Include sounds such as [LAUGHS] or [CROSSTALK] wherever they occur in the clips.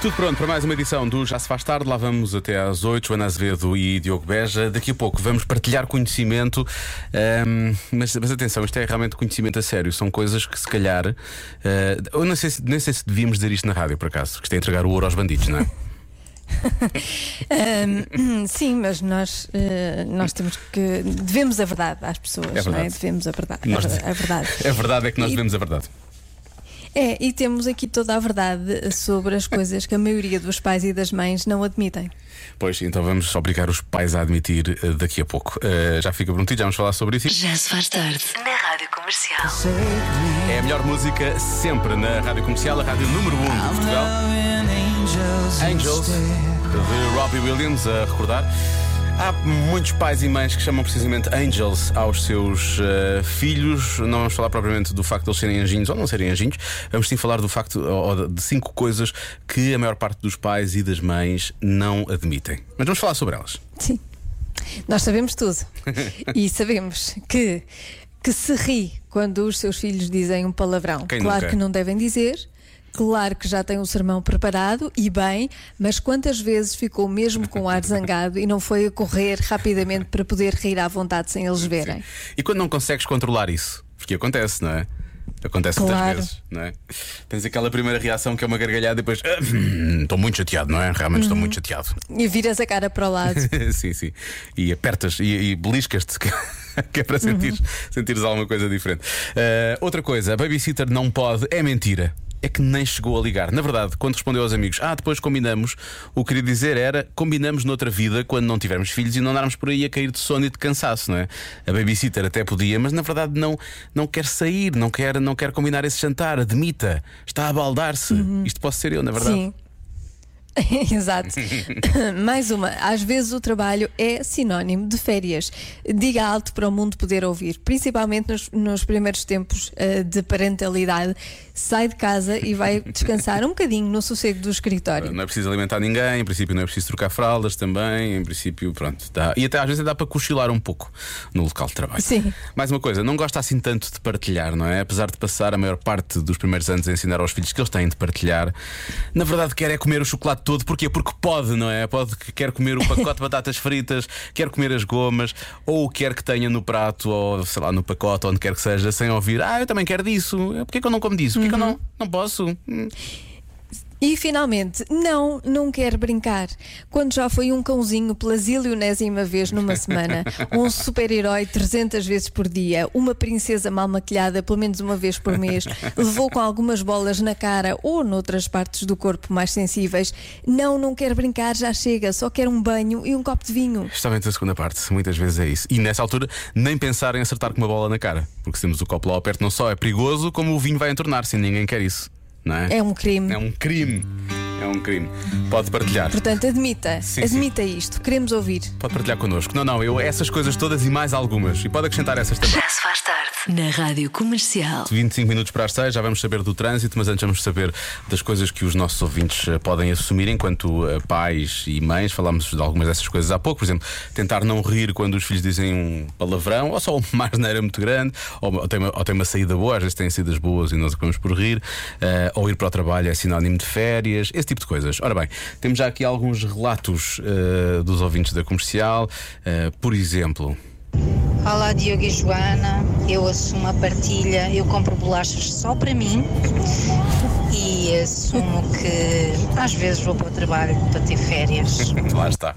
Tudo pronto para mais uma edição do Já se faz tarde. Lá vamos até às 8, Joana Azevedo e Diogo Beja. Daqui a pouco vamos partilhar conhecimento. ahm, mas, mas atenção, isto é realmente conhecimento a sério. São coisas que se calhar. ah, eu não sei, se, nem sei se devíamos dizer isto na rádio, por acaso, que isto é entregar o ouro aos bandidos, não é? Ahm, [LAUGHS] [CLEARS THROAT] sim, mas nós, eh, nós temos que. Devemos a verdade às pessoas, É não é? verdade. Devemos a verdade. Nós- A, a verdade. [LAUGHS] A verdade é que nós E- devemos a verdade. É, e temos aqui toda a verdade sobre as coisas que a maioria dos pais e das mães não admitem. Pois, então vamos obrigar os pais a admitir ah, daqui a pouco. Ah, já fica prometido, já vamos falar sobre isso. Já se faz tarde na Rádio Comercial. É a melhor música sempre na rádio comercial, a rádio número 1 um de Portugal. Angels, de Robbie Williams, a recordar. Há muitos pais e mães que chamam precisamente Angels aos seus eh, filhos. Não vamos falar propriamente do facto de eles serem anjinhos ou não serem anjinhos. Vamos sim falar do facto ou de cinco coisas que a maior parte dos pais e das mães não admitem. Mas vamos falar sobre elas. Sim. Nós sabemos tudo. [LAUGHS] e sabemos que, que se ri quando os seus filhos dizem um palavrão. Quem claro nunca? que não devem dizer. Claro que já tem o sermão preparado e bem, mas quantas vezes ficou mesmo com o ar zangado e não foi a correr rapidamente para poder rir à vontade sem eles verem? E quando não consegues controlar isso? Porque acontece, não é? Acontece Claro. muitas vezes, não é? Tens aquela primeira reação que é uma gargalhada e depois. "Ah, hum, Estou muito chateado, não é? Realmente estou muito chateado. E viras a cara para o lado. [LAUGHS] sim, sim. E apertas e, e beliscas-te, que, [LAUGHS] é para sentires, sentires alguma coisa diferente. Ah, outra coisa, a babysitter não pode, é mentira. É que nem chegou a ligar. Na verdade, quando respondeu aos amigos, ah, depois combinamos, o que queria dizer era combinamos noutra vida quando não tivermos filhos e não andarmos por aí a cair de sono e de cansaço, não é? A babysitter até podia, mas na verdade não, não quer sair, não quer, não quer combinar esse jantar, admita, está a baldar-se. Isto posso ser eu, na verdade. Sim. [LAUGHS] Exato. [LAUGHS] Mais uma. Às vezes o trabalho é sinónimo de férias. Diga alto para o mundo poder ouvir, principalmente nos, nos primeiros tempos eh, de parentalidade. Sai de casa e vai descansar um bocadinho no sossego do escritório. Não é preciso alimentar ninguém, em princípio não é preciso trocar fraldas também, em princípio, pronto, dá. E até às vezes dá para cochilar um pouco no local de trabalho. Sim. Mais uma coisa, não gosta assim tanto de partilhar, não é? Apesar de passar a maior parte dos primeiros anos a ensinar aos filhos que eles têm de partilhar, na verdade quer é comer o chocolate todo, porquê? Porque pode, não é? Pode que quer comer o pacote de batatas fritas, [LAUGHS] quer comer as gomas, ou quer que tenha no prato, ou sei lá, no pacote, onde quer que seja, sem ouvir, ah, eu também quero disso, porquê que eu não como disso? Porquê que eu não, não posso? E finalmente, não, não quer brincar. Quando já foi um cãozinho pela zilionésima vez numa semana, [LAUGHS] um super-herói 300 vezes por dia, uma princesa mal maquilhada pelo menos uma vez por mês, levou com algumas bolas na cara ou noutras partes do corpo mais sensíveis, não, não quer brincar, já chega, só quer um banho e um copo de vinho. Justamente a segunda parte, muitas vezes é isso. E nessa altura, nem pensar em acertar com uma bola na cara, porque se temos o copo lá perto, não só é perigoso, como o vinho vai entornar-se e ninguém quer isso. Não é? É um crime. É um crime. É um crime. Pode partilhar. Portanto, admita, Sim, admita isto, queremos ouvir. Pode partilhar connosco. Não, não, eu essas coisas todas e mais algumas. E pode acrescentar essas também. Já se faz tarde na Rádio Comercial. 25 minutos para as 6, já vamos saber do trânsito, mas antes vamos saber das coisas que os nossos ouvintes eh, podem assumir enquanto eh, pais e mães. Falámos de algumas dessas coisas há pouco, por exemplo, tentar não rir quando os filhos dizem um palavrão, ou só uma asneira muito grande, ou, ou, tem uma, ou tem uma saída boa, às vezes têm saídas boas e nós acabamos por rir, eh, ou ir para o trabalho é sinónimo de férias, esse tipo de coisas. Ora bem, temos já aqui alguns relatos eh, dos ouvintes da comercial, Eh, por exemplo. Olá Diogo e Joana, eu assumo a partilha, eu compro bolachas só para mim e assumo que às vezes vou para o trabalho para ter férias. [LAUGHS] Lá está.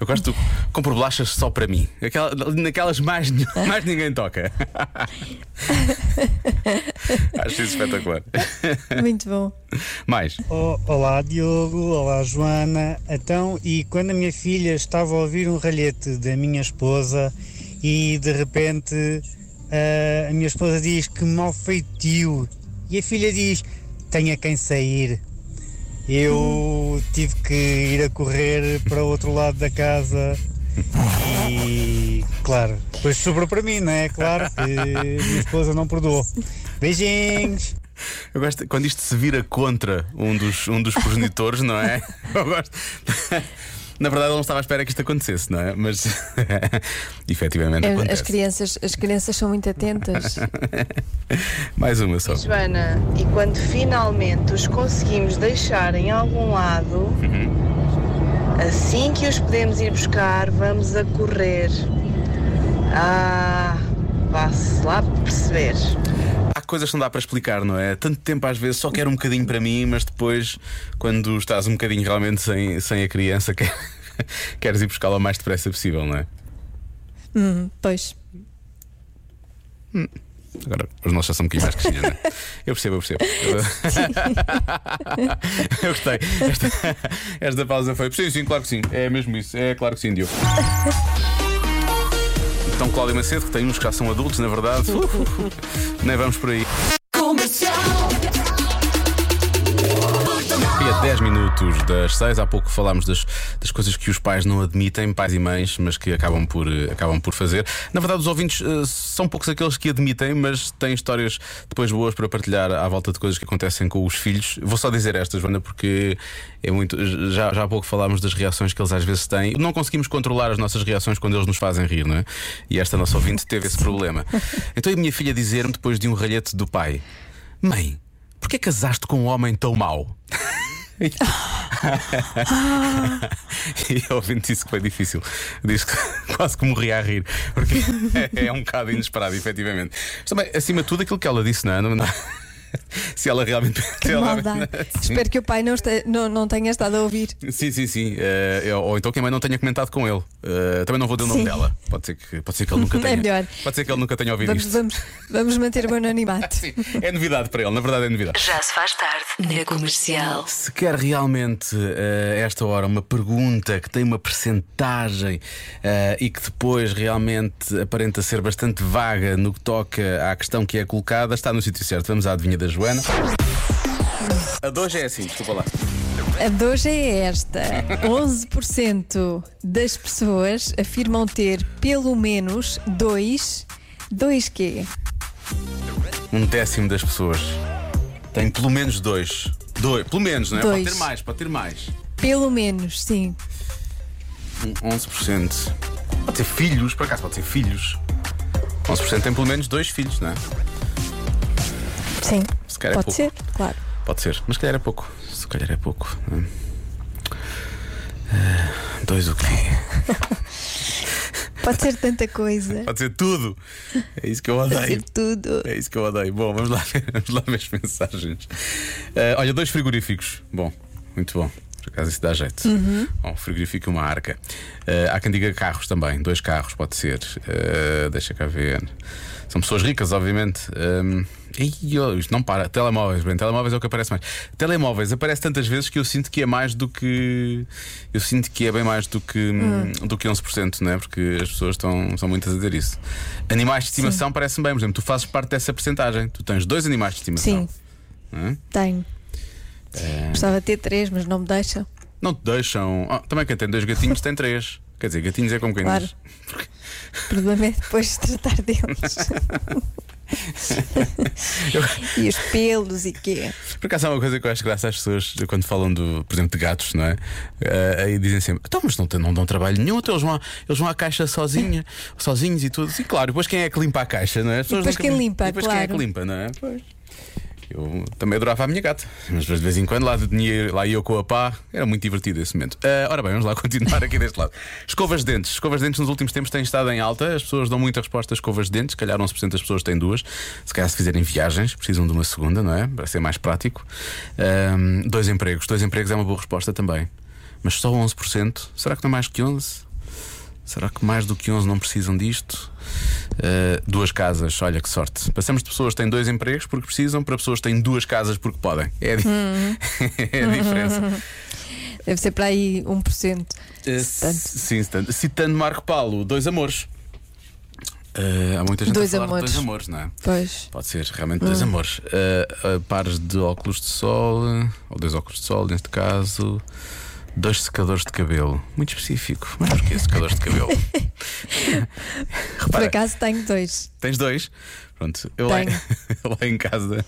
Eu gosto, compro bolachas só para mim. Aquela, naquelas mais, [LAUGHS] mais ninguém toca. [LAUGHS] Acho isso espetacular. Muito bom. Mais. Oh, olá Diogo, olá Joana. Então, e quando a minha filha estava a ouvir um ralhete da minha esposa e de repente ah, a minha esposa diz que mal feitio e a filha diz tenha quem sair. Eu tive que ir a correr para o outro lado da casa e, claro, depois sobrou para mim, não é? Claro que minha esposa não perdoou. Beijinhos! Eu gosto quando isto se vira contra um dos, um dos progenitores, não é? Eu gosto. Na verdade, ele não estava à espera que isto acontecesse, não é? Mas [LAUGHS] efetivamente É, acontece. As crianças, as crianças são muito atentas. [LAUGHS] Mais uma só. Joana, e quando finalmente os conseguimos deixar em algum lado, assim que os podemos ir buscar, vamos a correr. Ah, vá-se lá perceber. Coisas que não dá para explicar, não é? Tanto tempo às vezes só quero um bocadinho para mim, mas depois, quando estás um bocadinho realmente sem, sem a criança, [LAUGHS] quer- queres ir buscá-la o mais depressa possível, não é? Hum, pois. Agora, os nossos já são um bocadinho mais crescidos, não é? Eu percebo, eu percebo. [LAUGHS] [LAUGHS] eu gostei. Esta, esta pausa foi. Sim, sim, claro que sim. É mesmo isso. É claro que sim, Diogo. Então, Cláudia Macedo, que tem uns que já são adultos, na verdade. [LAUGHS] Nem vamos por aí. Minutos das 6, há pouco falámos das, das coisas que os pais não admitem, pais e mães, mas que acabam por, eh, acabam por fazer. Na verdade, os ouvintes eh, são poucos aqueles que admitem, mas têm histórias depois boas para partilhar à volta de coisas que acontecem com os filhos. Vou só dizer estas, Joana, porque é muito. Já, já há pouco falámos das reações que eles às vezes têm. Não conseguimos controlar as nossas reações quando eles nos fazem rir, não é? E esta nossa ouvinte teve esse problema. [LAUGHS] Então a minha filha dizer-me, depois de um ralhete do pai: Mãe, porquê casaste com um homem tão mau? E a ouvinte disse que foi difícil. Diz que [LAUGHS] quase que morria a rir, porque [LAUGHS] é um bocado inesperado, efetivamente. Mas também, acima de tudo, aquilo que ela disse, não é? [LAUGHS] Se ela realmente. [LAUGHS] se Que ela- maldade. [LAUGHS] Sim. Espero que o pai não, este- não, não tenha estado a ouvir. Sim, sim, sim. Eh, ou então que a mãe não tenha comentado com ele. Eh, também não vou dizer o nome Sim. dela. Pode ser, que, pode ser que ele nunca É tenha. melhor. Pode ser que ele nunca tenha ouvido Vamos, isto. vamos, vamos manter o anonimato. Sim, é novidade para ele, na verdade é novidade. Já se faz tarde na comercial. Se quer realmente a esta hora uma pergunta que tem uma percentagem eh, e que depois realmente aparenta ser bastante vaga no que toca à questão que é colocada, está no sítio certo. Vamos à adivinha da Joana. A hoje é assim, desculpa lá. A de hoje é esta: [LAUGHS] 11% das pessoas afirmam ter pelo menos dois. Dois quê? Um décimo das pessoas tem pelo menos dois. Dois, pelo menos, não é? Pode Dois. ter mais, pode ter mais. Pelo menos, sim. Um 11%. Pode ter filhos, por acaso pode ter filhos. 11% tem pelo menos dois filhos, não é? Sim. Se calhar é Pode pouco. ser, claro. Pode ser, mas se calhar é pouco. Se calhar é pouco. Hum. Ah, dois o quê? [LAUGHS] Pode ser tanta coisa. [LAUGHS] Pode ser tudo. É isso que eu Pode odeio. ser tudo. É isso que eu odeio. Bom, vamos lá, [LAUGHS] vamos lá ver as mensagens. Ah, olha, dois frigoríficos. Bom, muito bom. Por acaso isso dá jeito. Bom, um frigorífico e uma arca. Ah, há quem diga carros também. Dois carros, pode ser. Ah, deixa cá ver. São pessoas ricas, obviamente. Um, e oh, isto não para. Telemóveis, bem, telemóveis é o que aparece mais. Telemóveis aparece tantas vezes que eu sinto que é mais do que. Eu sinto que é bem mais do que, do que 11%, não é? Porque as pessoas estão, são muitas a dizer isso. Animais de estimação parecem bem, por exemplo, tu fazes parte dessa percentagem. Tu tens dois animais de estimação. Sim, Hã? tenho. Gostava de ter três, mas não me deixam. Não te deixam. Ah, também quem tem dois gatinhos tem três. Quer dizer, gatinhos é como quem Claro. diz. O problema é depois de tratar deles. [LAUGHS] e os pelos e quê? Por acaso há uma coisa que eu acho graça às pessoas quando falam, do, por exemplo, de gatos, não é? Ah, aí dizem sempre: então, mas não, não dão trabalho nenhum, então eles vão, à, eles vão à caixa sozinha, sozinhos e tudo. E claro, depois quem é que limpa a caixa, não é? Depois quem limpa, e depois quem é que claro. limpa, não é? Pois. Eu também adorava a minha gata, mas de vez em quando lá, tinha, lá ia eu com a pá, era muito divertido esse momento. Ah, ora bem, vamos lá [LAUGHS] continuar aqui deste lado. Escovas de dentes. Escovas de dentes nos últimos tempos têm estado em alta, as pessoas dão muita resposta a escovas de dentes, se calhar 11% das pessoas têm duas. Se calhar se fizerem viagens, precisam de uma segunda, não é? Para ser mais prático. Ahm, dois empregos. Dois empregos é uma boa resposta também. Mas só 11%? Será que não é mais que 11%? Será que mais do que 11 não precisam disto? Uh, duas casas, olha que sorte. Passamos de pessoas que têm dois empregos porque precisam para pessoas que têm duas casas porque podem. É a, di- [LAUGHS] é a diferença. [LAUGHS] Deve ser para aí 1%. Uh, Tanto. sim, tanto. Citando Marco Paulo, dois amores. Uh, há muita gente Dois a falar amores. de dois amores, não é? Pois. Pode ser realmente dois amores. Uh, pares de óculos de sol, ou dois óculos de sol, neste caso. Dois secadores de cabelo. Muito específico. Mas porquê secadores de cabelo? [LAUGHS] Por Repara, acaso tenho dois. Tens dois? Pronto, eu lá, [LAUGHS] lá em casa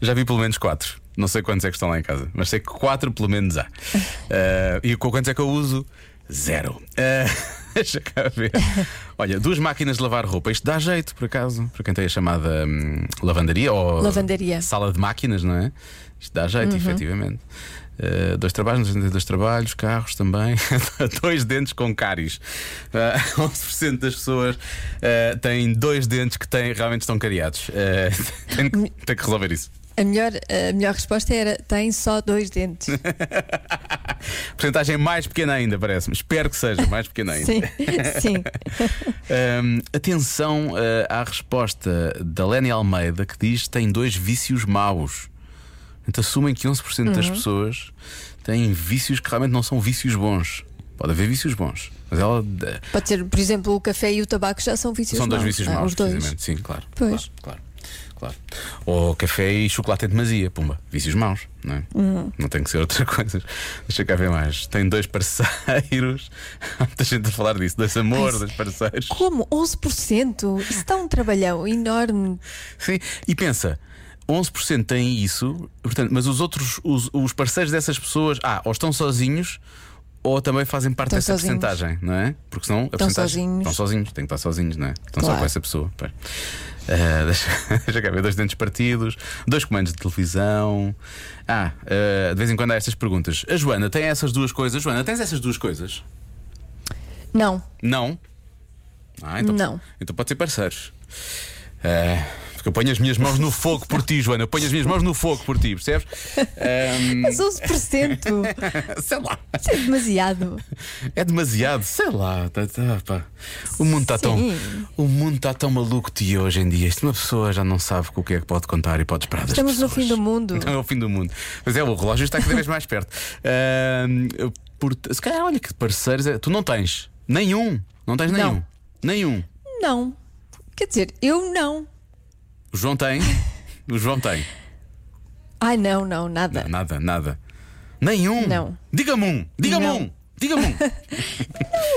já vi pelo menos quatro. Não sei quantos é que estão lá em casa, mas sei que quatro pelo menos há. [LAUGHS] Eh, e quantos é que eu uso? Zero. Ah, Deixa cá ver. Olha, duas máquinas de lavar roupa. Isto dá jeito, por acaso, para quem tem a chamada hum, lavandaria ou Lavandaria. sala de máquinas, não é? Isto dá jeito, efetivamente. Uh, dois trabalhos, dois trabalhos, carros também. [LAUGHS] dois dentes com cáries. [LAUGHS] Uh, 11% das pessoas uh, têm dois dentes que têm, realmente estão cariados. [LAUGHS] Uh, tem, que- tem que resolver isso. A melhor, a melhor resposta era: tem só dois dentes. Porcentagem mais pequena ainda, parece-me. Espero que seja mais pequena ainda. Sim, sim. Hum, atenção uh, à resposta da Lenny Almeida que diz que tem dois vícios maus. Então assumem que 11% das pessoas têm vícios que realmente não são vícios bons. Pode haver vícios bons, mas ela eh, Pode ser, por exemplo, o café e o tabaco já são vícios são dois maus. vícios Ah, maus, Os dois. precisamente. Sim, claro. Pois. Claro, claro, claro. Ou café e chocolate em demasia, pumba, vícios maus, não é? Uhum. Não tem que ser outra [LAUGHS] coisa. Deixa cá ver mais. Tem dois parceiros, [LAUGHS] há muita gente a falar disso, dois amores, dois parceiros. Como? 11%? Isso dá um trabalhão enorme. Sim, e pensa. 11% têm isso, portanto, mas os outros, os, os parceiros dessas pessoas, ah, ou estão sozinhos ou também fazem parte Estão dessa sozinhos. porcentagem, não é? Porque senão a Estão porcentagem- sozinhos. Estão sozinhos, têm que estar sozinhos, não é? Estão só Claro. com essa pessoa. pois. Ah, [LAUGHS] deixa, deixa cá ver, dois dentes partidos, dois comandos de televisão. Ah, ah, de vez em quando há estas perguntas. A Joana tem essas duas coisas? Joana, tens essas duas coisas? Não, Não. Ah, então, Não. Então pode ser parceiros. Ah, porque eu ponho as minhas mãos no fogo por ti, Joana. Eu ponho as minhas mãos no fogo por ti, percebes? Ahm, [LAUGHS] mas 11% [LAUGHS] sei lá. isso é demasiado. É demasiado, sei lá. Tá, tá. O mundo está tão. Sim. O mundo está tão maluco de hoje em dia. Isto uma pessoa já não sabe o que é que pode contar e pode esperar das Estamos no pessoas. fim do mundo. Então é o fim do mundo. Mas é, o relógio está cada vez mais perto. Ahm, por- se calhar, olha que parceiros. é- Tu não tens nenhum. Não tens nenhum. Não. Nenhum. Não. Quer dizer, eu não. O João tem. O João tem. Ai, não, não, nada. Não, nada, nada. Nenhum. Não. Diga-me um. Diga-me Não. um. Diga-me um.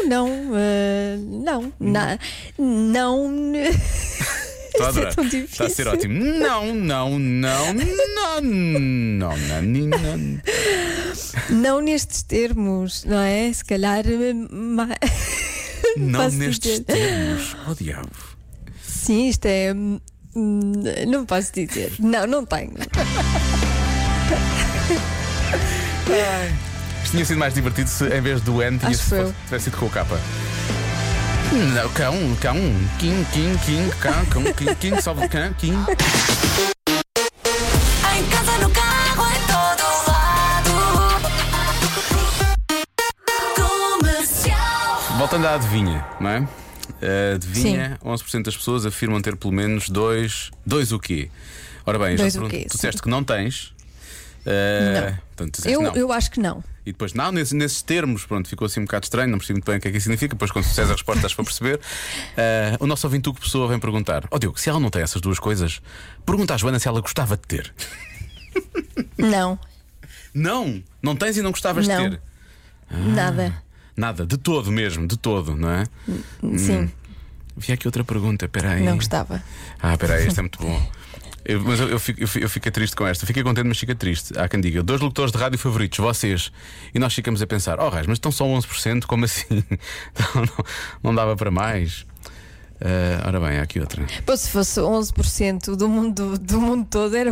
[LAUGHS] Não, eh, não, na, não. [LAUGHS] Estou a Isso é adorar. tão Está a ser ótimo. Não, não, não, não, não, não, não. Não nestes termos, não é? Se calhar. eh, ma- [LAUGHS] Não Posso nestes dizer. termos. Oh diabo. Sim, isto é. hum, Não posso dizer. Não, não tenho. Isto tinha sido mais divertido se em vez do N tinha tivesse sido com o capa. Não, cão, cão, kim, kim, kim, cão, cão, kim, kim, sobe cão, kim. Em casa, no carro, em todo lado. Comercial. Voltando à adivinha, não é? A adivinha, 11% das pessoas afirmam ter pelo menos dois. Dois o quê? Ora bem, já Dois o pergunto, tu sim. disseste que não tens. eh, Não. Portanto, tu disseste Eu, não. eu acho que não. E depois, não, nesses, nesses termos, pronto, ficou assim um bocado estranho, não percebi muito bem o que é que isso significa. Depois, quando fizeres a resposta, estás para perceber. [LAUGHS] Eh, o nosso ouvinte, Hugo Pessoa, vem perguntar: Ó Diogo, se ela não tem essas duas coisas, pergunta à Joana se ela gostava de ter. Não, Não, não tens e não gostavas Não. de ter. nada. Nada, de todo mesmo, de todo, não é? Sim, Vi aqui outra pergunta, peraí. não gostava. Ah, peraí, este é muito bom. Eu- mas eu, eu, fico, eu, fico, triste com esta. Fiquei contente, mas fica triste. Há quem diga: dois locutores de rádio favoritos, vocês. E nós ficamos a pensar: oh, Raiz, mas estão só 11%, como assim? [LAUGHS] Então, não, não dava para mais. Ah, ora bem, há aqui outra. Pô, se fosse 11% do mundo, do mundo todo, era.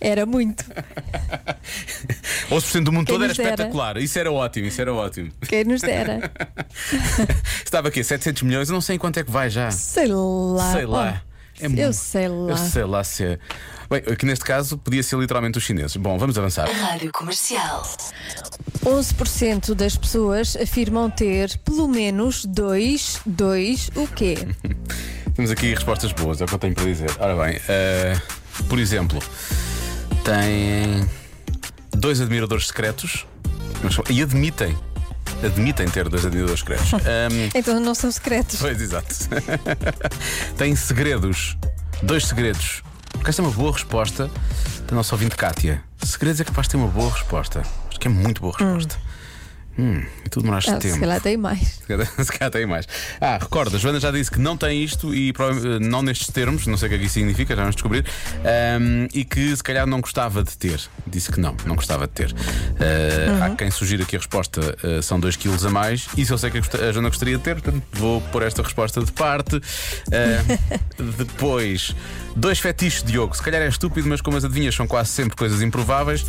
Era muito. [LAUGHS] 11% do mundo Quem todo era espetacular. Isso era ótimo, isso era ótimo. Quem nos dera. [LAUGHS] Estava aqui, 700 milhões, eu não sei em quanto é que vai já. Sei lá. Sei lá. Oh, É eu muito- sei lá. Eu sei lá se é. Bem, aqui neste caso podia ser literalmente os chineses. Bom, vamos avançar. Rádio Comercial. 11% das pessoas afirmam ter pelo menos dois, dois o quê? [LAUGHS] Temos aqui respostas boas, é o que eu tenho para dizer. Ora bem, eh, por exemplo, têm dois admiradores secretos e admitem. Admitem ter dois admiradores secretos. [LAUGHS] Ahm, Então não são secretos. pois, exato. [LAUGHS] têm segredos. Dois segredos. Porque esta é uma boa resposta da nossa ouvinte Kátia. Segredos é capaz de ter uma boa resposta. Acho que é muito boa resposta. Hum, e tu demoraste Ah, se tempo. calhar tem mais. [LAUGHS] Se calhar- Se tem mais. Ah, recorda, a Joana já disse que não tem isto e não nestes termos, não sei o que é que isso significa, já vamos descobrir. ahm, e que se calhar não gostava de ter. Disse que não, não gostava de ter. Ah, Há quem sugira que a resposta ah, são 2 kg a mais. Isso eu sei que a Joana gostaria de ter, portanto vou pôr esta resposta de parte. Ah, [LAUGHS] depois, dois fetiches, Diogo. Se calhar é estúpido, mas como as adivinhas são quase sempre coisas improváveis.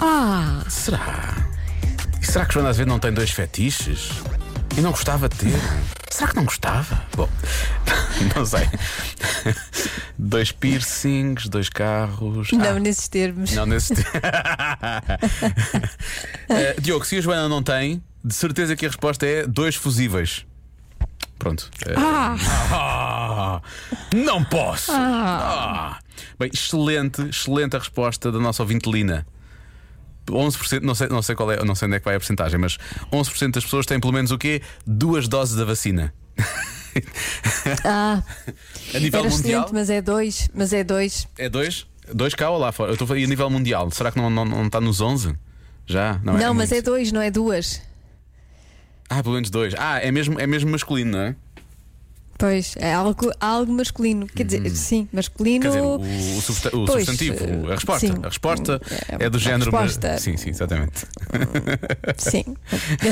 Ah! Será? E será que Joana Azevedo não tem dois fetiches? E não gostava de ter? Será que não gostava? Bom, [LAUGHS] não sei. [LAUGHS] Dois piercings, dois carros. Não Ah, nesses termos. não nesse. [LAUGHS] Eh, Diogo, se a Joana não tem, de certeza que a resposta é dois fusíveis. Pronto. Eh, ah, não posso! Ah. Bem, excelente, excelente a resposta da nossa ouvinte Lina. 11%, não sei, não sei qual é, não sei onde é que vai a porcentagem, mas 11% das pessoas têm pelo menos o quê? Duas doses da vacina. [LAUGHS] Ah, A nível era mundial mas é dois. Mas é dois. é dois? Dois cá ou lá fora? Eu estou a nível mundial. Será que não, não, não está nos 11? Já? Não, mas é muito. dois, não é duas. Ah, pelo menos dois. Ah, é mesmo, é mesmo masculino, não é? Pois, é algo, algo masculino. Quer dizer, sim, masculino. Hum. Quer dizer, o, o substa- o Pois, substantivo, a resposta. sim. A resposta É, é do género. resposta. Sim, sim, exatamente. [LAUGHS] Sim.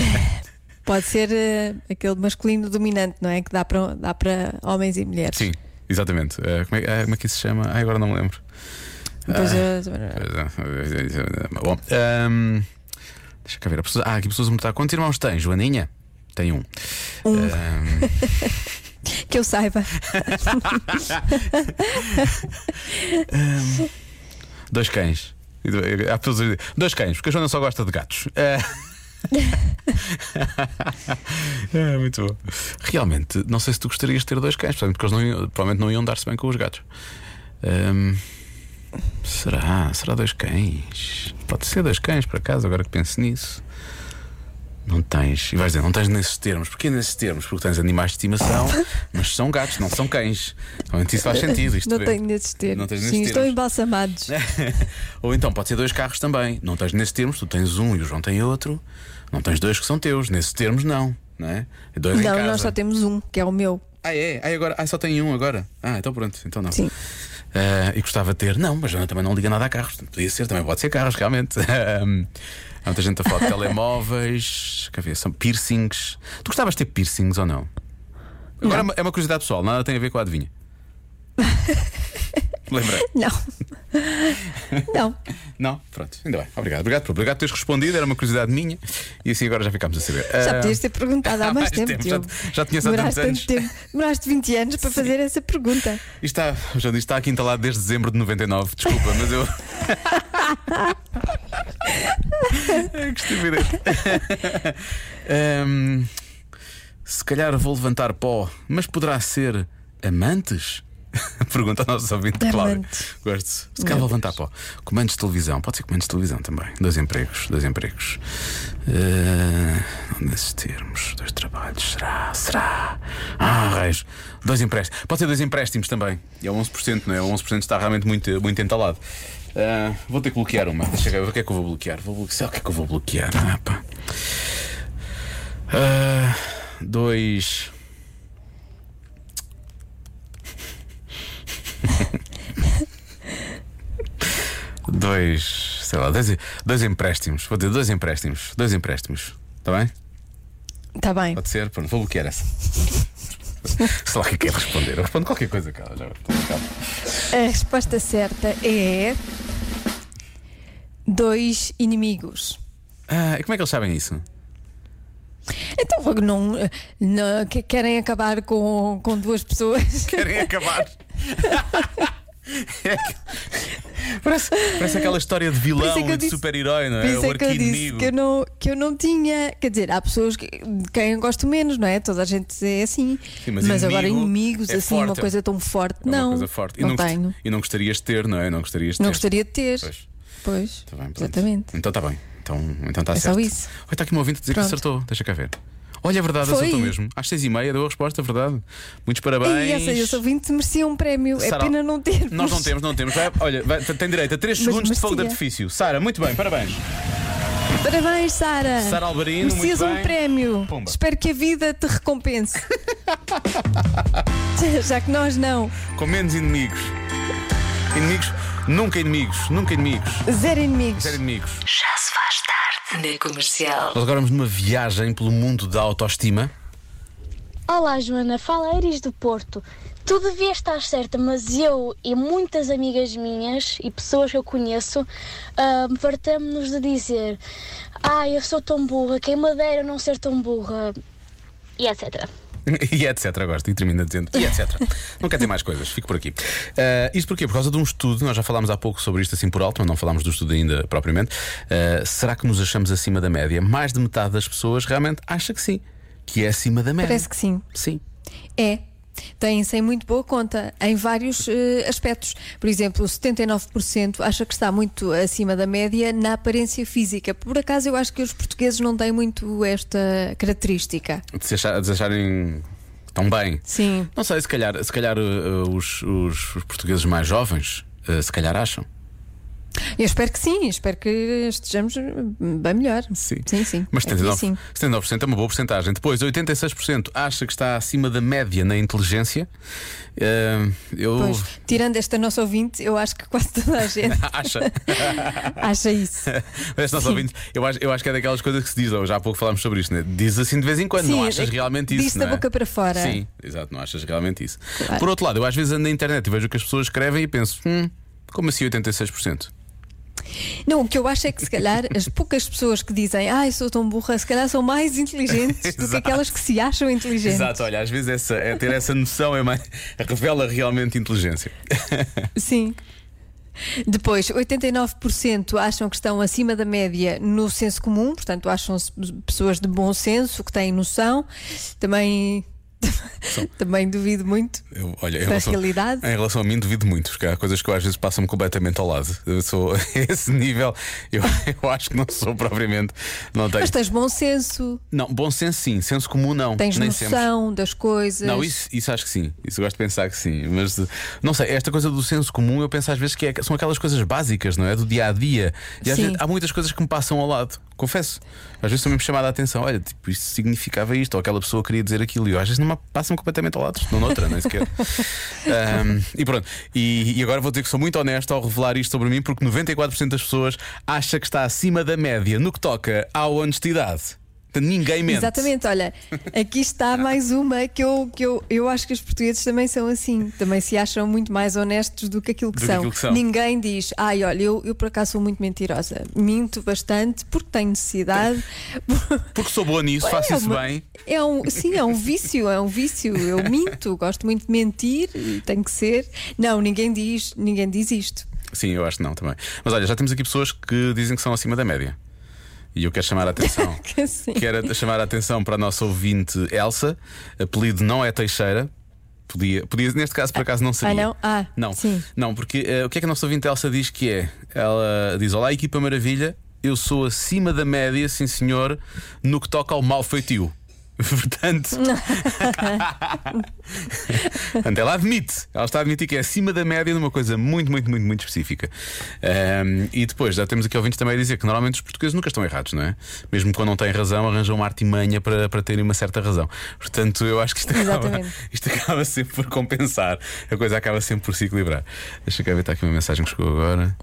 [LAUGHS] Pode ser eh, aquele masculino dominante, não é? Que dá para, dá para homens e mulheres. Sim, exatamente. Eh, como, é, ah, como é que isso se chama? Ah, agora não me lembro. Depois, eh, Bom, ahm, deixa cá ver. pessoa- Ah, aqui pessoas a perguntar quantos irmãos tem? Joaninha? Tem um. Ahm, [LAUGHS] que eu saiba. [LAUGHS] dois cães. Há pessoas a dizer, dois cães, porque a Joana só gosta de gatos. É. [LAUGHS] É, muito bom. Realmente, não sei se tu gostarias de ter dois cães, portanto, porque eles não iam- provavelmente não iam dar-se bem com os gatos. Ahm, será? Será dois cães? Pode ser dois cães, por acaso, agora que penso nisso. Não tens, e vais dizer, não tens nesses termos. Porquê nesses termos? Porque tens animais de estimação, [LAUGHS] mas são gatos, não são cães. Realmente isso faz sentido. Isto não vê- tenho nesses termos. Não tens nesses Sim, estão termos. embalsamados. [LAUGHS] Ou então pode ser dois carros também. Não tens nesses termos, tu tens um e o João tem outro. Não tens dois que são teus. Nesses termos, não. Não é? Dois em Não, casa. nós só temos um, que é o meu. Ah, é? Ah, agora... ah, só tem um agora. Ah, então pronto. Então não. Sim. Ah, e gostava de ter. Não, mas Joana também não liga nada a carros. Podia ser, também pode ser carros, realmente. [LAUGHS] Há muita gente a falar de telemóveis, quer ver, são piercings. Tu gostavas de ter piercings ou não? Agora é uma, é uma curiosidade pessoal, nada tem a ver com a adivinha. [LAUGHS] Lembra? Não. não. Não? Pronto, ainda bem. Obrigado. Obrigado por, obrigado por teres respondido, era uma curiosidade minha e assim agora já ficámos a saber. Já Ah, podias ter perguntado há [LAUGHS] mais, tempo. já, Diogo. já tinha há tantos Demoraste anos. tanto tempo. Demoraste 20 anos para fazer essa pergunta. Isto está, já disse, está aqui instalado desde dezembro de 99. Desculpa, mas eu. [LAUGHS] que estupidez. [LAUGHS] Ahm, se calhar vou levantar pó, mas poderá ser amantes? [LAUGHS] Pergunta ao nosso ouvinte Cláudio. Gosto. Se calhar vou levantar pó. Comandos de televisão, pode ser comandos de televisão também. Dois empregos, dois empregos. Ah, nesses termos, dois trabalhos, será? Será? Ah, reis. Dois empréstimos. Pode ser dois empréstimos também. E é 11%, não é? O 11% está realmente muito, muito entalado. Ah, vou ter que bloquear uma. Deixa eu ver o que é que eu vou bloquear. Vou bloquear. O que é que eu vou bloquear. Ah, pá. Ah, dois. dois. Sei lá, dois, dois empréstimos. Vou dizer dois empréstimos. Dois empréstimos. Está bem? Está bem. Pode ser? Pronto, vou bloquear essa. Sei lá o que é que é responder. Eu respondo qualquer coisa, cara. Já, calma. A resposta certa é. Dois inimigos. Ah, e como é que eles sabem isso? Então não, não que- querem acabar com, com duas pessoas. [LAUGHS] Querem acabar. É [LAUGHS] que- parece, parece aquela história de vilão e de super-herói, não é? O que eu disse arqui-inimigo. que eu, não, que eu não tinha. Quer dizer, há pessoas que, de quem eu gosto menos, não é? Toda a gente é assim. Sim, mas agora inimigo inimigos, é assim, uma forte. coisa tão forte. É uma não. forte. E não, gost- tenho. E não gostarias de ter, não é? Não gostarias de Não ter. gostaria de ter. Pois. Pois. Tá bem. Exatamente. Então está bem. Então está então tá É só certo. isso. Olha, está aqui um ouvinte a dizer Pronto. que acertou. Deixa cá ver. Olha, é verdade, Foi. acertou mesmo. Às seis e meia deu a resposta, é verdade. Muitos parabéns. E essa, esse ouvinte merecia um prémio. Sara, é pena não termos. Nós não temos, não temos. Vai, olha, vai- tem direito a 3 Mas segundos de fogo de merecia. artifício. Sara, muito bem, parabéns. Parabéns, Sara. Sara Albarino, Merecias muito um bem. prémio. Pumba. Espero que a vida te recompense. [LAUGHS] [LAUGHS] Já que nós não. Com menos inimigos. Inimigos, nunca inimigos, nunca inimigos. Zero inimigos. Zero inimigos. Já se faz tarde na comercial. Nós agora vamos numa viagem pelo mundo da autoestima. Olá, Joana. Fala Iris do Porto. Tu devias estar certa, mas eu e muitas amigas minhas e pessoas que eu conheço ah, fartamos-nos de dizer Ah, eu sou tão burra, quem me dera não ser tão burra e etc. [LAUGHS] E etc. Gosto. E termina dizendo e etc. não quer ter mais coisas, fico por aqui. Ah, isto porquê? Por causa de um estudo, nós já falámos há pouco sobre isto assim por alto, mas não falámos do estudo ainda propriamente. Ah, será que nos achamos acima da média? Mais de metade das pessoas realmente acha que sim, que é acima da média. Parece que sim. Sim. É. Têm-se em muito boa conta em vários eh, aspectos. Por exemplo, 79% acha que está muito acima da média na aparência física. Por acaso, eu acho que os portugueses não têm muito esta característica. De se, achar- de se acharem tão bem. Sim. Não sei, se calhar, se calhar uh, os, os- os portugueses mais jovens, uh, se calhar acham. Eu espero que sim, espero que estejamos bem melhor. Sim. sim. sim. Mas Aqui 79%, sim. 79% é uma boa porcentagem. Depois, 86% acha que está acima da média na inteligência. Uh, eu. Pois, tirando esta nossa ouvinte, eu acho que quase toda a gente [LAUGHS] Acha. [LAUGHS] acha isso. [LAUGHS] Mas nosso ouvinte, eu acho, eu acho que é daquelas coisas que se diz, ou já há pouco falámos sobre isto, né? diz assim de vez em quando, não Sim, achas é- realmente diz isso. da não é? boca para fora. Sim, exato, não achas realmente isso. Claro. Por outro lado, eu às vezes ando na internet e vejo o que as pessoas escrevem e penso, hum, como assim 86%? Não, o que eu acho é que se calhar as poucas pessoas que dizem ai, sou tão burra, se calhar são mais inteligentes do que aquelas que se acham inteligentes. Exato, olha, às vezes essa, é ter essa noção é mais, revela realmente inteligência. Sim. Depois, 89% acham que estão acima da média no senso comum, portanto, acham-se pessoas de bom senso, que têm noção. Também, [LAUGHS] também duvido muito Eu, olha, da relação, realidade. em relação a mim, duvido muito, porque há coisas que eu às vezes passam-me completamente ao lado. Eu sou a [LAUGHS] esse nível, eu, eu acho que não sou propriamente. Não tenho. Mas tens bom senso, Não, bom senso sim, senso comum não. tens nem sempre. noção das coisas. Não, isso, isso acho que sim. Isso gosto de pensar que sim. Mas não sei, esta coisa do senso comum eu penso às vezes que é- são aquelas coisas básicas, não é? Do dia a dia. E às vezes há muitas coisas que me passam ao lado, confesso. Às vezes também me chamada a atenção, olha, tipo, isto significava isto, ou aquela pessoa queria dizer aquilo, e eu às vezes não me passam completamente ao lado, não noutra, nem sequer. [LAUGHS] Ahm, e pronto, e, e agora vou dizer que sou muito honesto ao revelar isto sobre mim, porque 94% das pessoas acha que está acima da média no que toca à honestidade. Ninguém mente. Exatamente, olha, aqui está [LAUGHS] mais uma que eu, que eu, eu acho que os portugueses também são assim, também se acham muito mais honestos do que aquilo que, são. que são. Ninguém diz, ai, olha, eu, eu por acaso sou muito mentirosa, minto bastante porque tenho necessidade. [LAUGHS] Porque sou boa nisso, faço É isso uma- bem. É um, sim, é um vício, é um vício. Eu minto, gosto muito de mentir tem que ser. Não, ninguém diz, ninguém diz isto. Sim, eu acho que não também. Mas olha, já temos aqui pessoas que dizem que são acima da média. E eu quero chamar a atenção. [LAUGHS] Que quero chamar a atenção para a nossa ouvinte Elsa. Apelido não é Teixeira. Podia, podia, neste caso, por acaso, não seria. Ah, não? Ah, não. sim. Não, porque eh, o que é que a nossa ouvinte Elsa diz que é? Ela diz: Olá, equipa maravilha, eu sou acima da média, sim senhor, no que toca ao mau feitio. [LAUGHS] Portanto, [LAUGHS] Portanto, ela admite, ela está a admitir que é acima da média numa coisa muito, muito, muito, muito específica. Ahm, e depois, já temos aqui ouvintes também a dizer que normalmente os portugueses nunca estão errados, não é? Mesmo quando não têm razão, arranjam uma artimanha para, para terem uma certa razão. Portanto, eu acho que isto acaba, Exatamente. [LAUGHS] isto acaba sempre por compensar, a coisa acaba sempre por se equilibrar. Deixa eu ver, está aqui uma mensagem que chegou agora.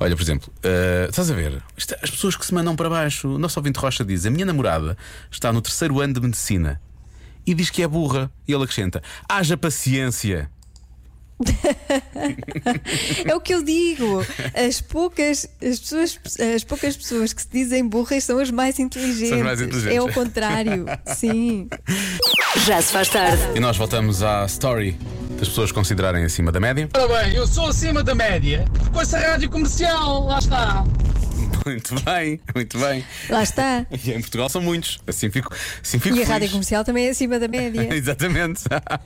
Olha, por exemplo, eh, estás a ver? Isto- as pessoas que se mandam para baixo. O nosso ouvinte Rocha diz: A minha namorada está no terceiro ano de medicina e diz que é burra. E ele acrescenta: Haja paciência. [LAUGHS] É o que eu digo. As poucas, as pessoas, as poucas pessoas que se dizem burras são as mais inteligentes. São as mais inteligentes. É o contrário. Sim. [LAUGHS] Já se faz tarde. E nós voltamos à story das pessoas considerarem acima da média. Ora bem, eu sou acima da média. Com essa rádio comercial, lá está. Muito bem, muito bem. Lá está. E em Portugal são muitos. Assim fico, assim fico E a feliz. rádio comercial também é acima da média. [LAUGHS] Exatamente.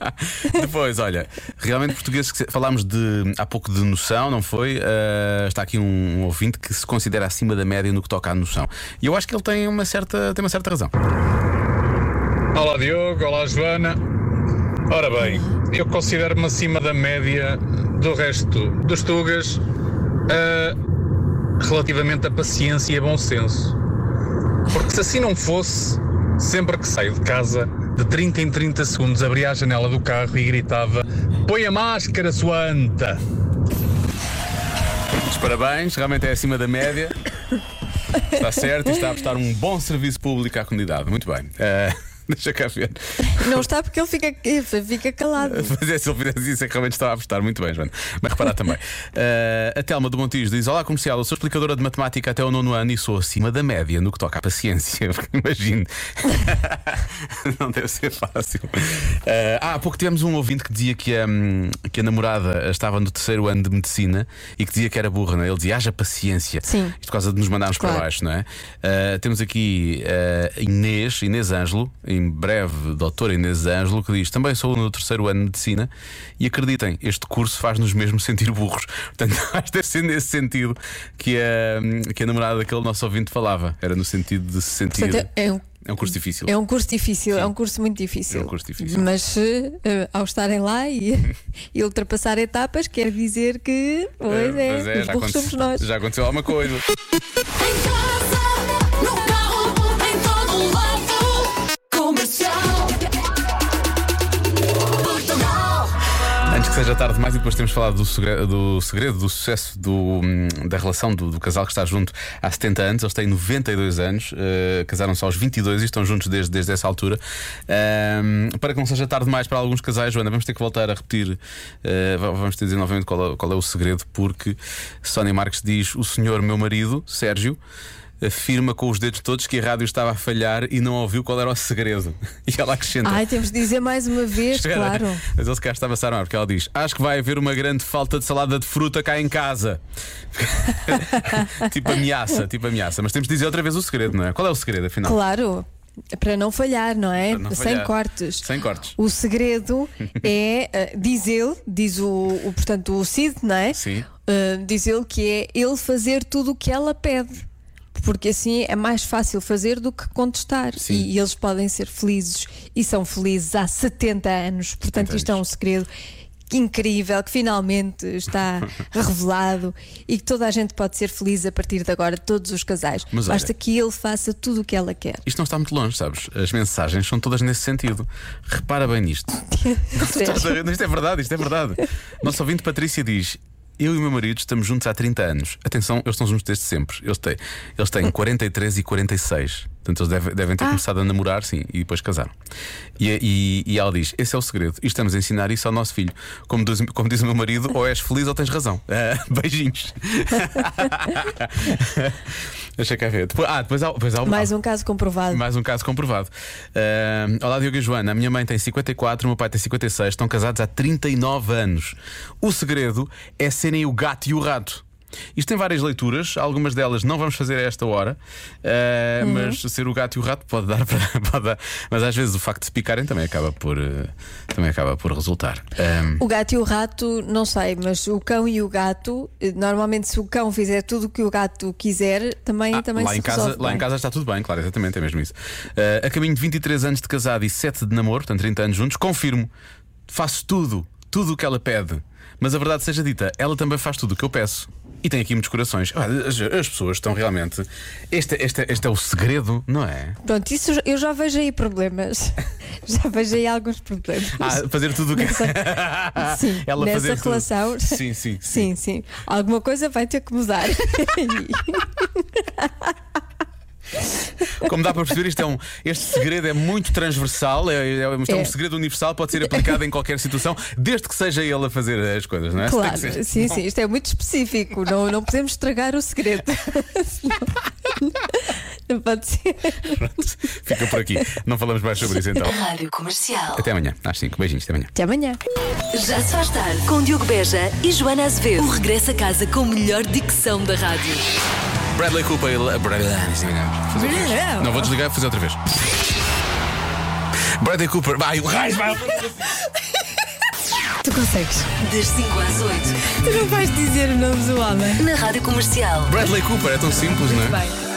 [LAUGHS] Depois, olha, realmente se- falámos de há pouco de noção, não foi? Ah, está aqui um, um ouvinte que se considera acima da média no que toca à noção. E eu acho que ele tem uma certa, tem uma certa razão. Olá Diogo, olá Joana. Ora bem, eu considero-me acima da média do resto dos Tugas ah, relativamente a paciência e a bom senso. Porque se assim não fosse, sempre que saio de casa, de 30 em 30 segundos abria a janela do carro e gritava: Põe a máscara, sua anta! Parabéns, realmente é acima da média. Está certo e está a prestar um bom serviço público à comunidade. Muito bem. Eh, deixa cá ver. Não está porque ele fica, fica calado. [LAUGHS] Mas é, se ele fizesse isso é que realmente estava a apostar muito bem, Joana. Mas reparar também. Eh, a Telma do Montijo diz: Olá, comercial, eu sou explicadora de matemática até o nono ano e sou acima da média no que toca à paciência. [LAUGHS] Imagino. [LAUGHS] Não deve ser fácil. Eh, ah, há pouco tivemos um ouvinte que dizia que a, hum, que a namorada estava no terceiro ano de medicina e que dizia que era burra, não é? Ele dizia: haja paciência. Sim. Isto por causa de nos mandarmos Claro. para baixo, não é? Eh, temos aqui eh, Inês, Inês Ângelo, em breve, doutora Inês Ângelo, que diz: Também sou no terceiro ano de medicina e acreditem, este curso faz-nos mesmo sentir burros. [LAUGHS] Portanto, [LAUGHS] acho que deve ser nesse sentido que a, que a namorada daquele nosso ouvinte falava. Era no sentido de se sentir. Portanto, é um, É um curso difícil. é um curso difícil, é um curso muito difícil. É um curso difícil. Mas eh, ao estarem lá e, [LAUGHS] e ultrapassar etapas, quer dizer que, pois é, Pois é, os já, burros somos nós. já aconteceu alguma coisa. Que seja tarde demais e depois temos falado do segredo, do, segredo, do sucesso do, hum, da relação do, do casal que está junto há 70 anos. Eles têm 92 anos, eh, casaram-se aos 22 e estão juntos desde, desde essa altura. Ahm, para que não seja tarde demais para alguns casais, Joana, vamos ter que voltar a repetir, va- vamos ter que dizer novamente qual é, qual é o segredo, porque Sónia Marques diz: O senhor, meu marido, Sérgio. Afirma com os dedos todos que a rádio estava a falhar e não ouviu qual era o segredo. [LAUGHS] E ela acrescenta: Ai, temos de dizer mais uma vez, claro. Mas ele se calhar estava a armar, porque ela diz: Acho que vai haver uma grande falta de salada de fruta cá em casa. [LAUGHS] tipo ameaça, tipo ameaça. Mas temos de dizer outra vez o segredo, não é? Qual é o segredo, afinal? Claro, para não falhar, não é? Não Sem falhar. cortes. Sem cortes. O segredo [LAUGHS] é, eh, diz ele, diz o, o, portanto, o Cid, não é? Sim. Eh, diz ele que é ele fazer tudo o que ela pede. Porque assim é mais fácil fazer do que contestar. Sim. E, eles podem ser felizes e são felizes há 70 anos. Portanto, 70 isto é um segredo incrível que finalmente está [LAUGHS] revelado e que toda a gente pode ser feliz a partir de agora, todos os casais. Mas olha- Basta que ele faça tudo o que ela quer. Isto não está muito longe, sabes? As mensagens são todas nesse sentido. Repara bem nisto. [LAUGHS] Isto é verdade, isto é verdade. Nosso ouvinte Patrícia diz: Eu e o meu marido estamos juntos há 30 anos. Atenção, eles estão juntos desde sempre. Eles têm, eles têm 43 e 46. Portanto, eles devem, devem ter começado a namorar, sim, e depois casaram. E, e, e ela diz: Esse é o segredo. E estamos a ensinar isso ao nosso filho. Como diz, como diz o meu marido, ou és feliz ou tens razão. [LAUGHS] Ah, beijinhos. [LAUGHS] Deixa cá ver. Depois, ah, depois há, depois há Mais um caso comprovado. mais um caso comprovado. Ah, olá, Diogo e Joana. A minha mãe tem 54, o meu pai tem 56, estão casados há 39 anos. O segredo é serem o gato e o rato. Isto tem várias leituras, algumas delas não vamos fazer a esta hora, ah, mas ser o gato e o rato pode dar para. [LAUGHS] Pode dar, mas às vezes o facto de se picarem também acaba por, eh, também acaba por resultar. Ah, O gato e o rato, não sei, mas o cão e o gato, eh, normalmente se o cão fizer tudo o que o gato quiser, também, Ah, também lá, se em casa, lá em casa está tudo bem, claro, exatamente, é mesmo isso. Uh, a caminho de 23 anos de casado e 7 de namoro, portanto 30 anos juntos, confirmo, faço tudo, tudo o que ela pede. Mas a verdade seja dita, ela também faz tudo o que eu peço. E tem aqui muitos corações. Olha, As, as pessoas estão realmente. Este, este, este é o segredo, não é? Pronto, isso eu já vejo aí problemas. [LAUGHS] já vejo aí alguns problemas. Ah, fazer tudo o que. [LAUGHS] Sim, ela nessa tudo. relação. Sim, sim, sim. Sim, sim. Alguma coisa vai ter que mudar. [LAUGHS] Como dá para perceber, isto é um, este segredo é muito transversal, é, é, isto é um É. segredo universal, pode ser aplicado em qualquer situação, desde que seja ele a fazer as coisas, não é? claro, que ser- sim, sim. Isto é muito específico. Não, não podemos estragar o segredo. [LAUGHS] não pode ser. Pronto, fica por aqui. Não falamos mais sobre isso então. Rádio Comercial. Até amanhã, às 5. Beijinhos, até amanhã. Até amanhã. Já se faz tarde com Diogo Beja e Joana Azevedo. O regresso a casa com a melhor dicção da rádio. Bradley Cooper. vez. Não vou desligar, vou fazer outra vez. Bradley Cooper. Vai, o raio, vai. Tu consegues. Das 5 às 8 Tu não vais dizer o nome do homem. na rádio comercial. Bradley Cooper, é tão simples, não é? Bem.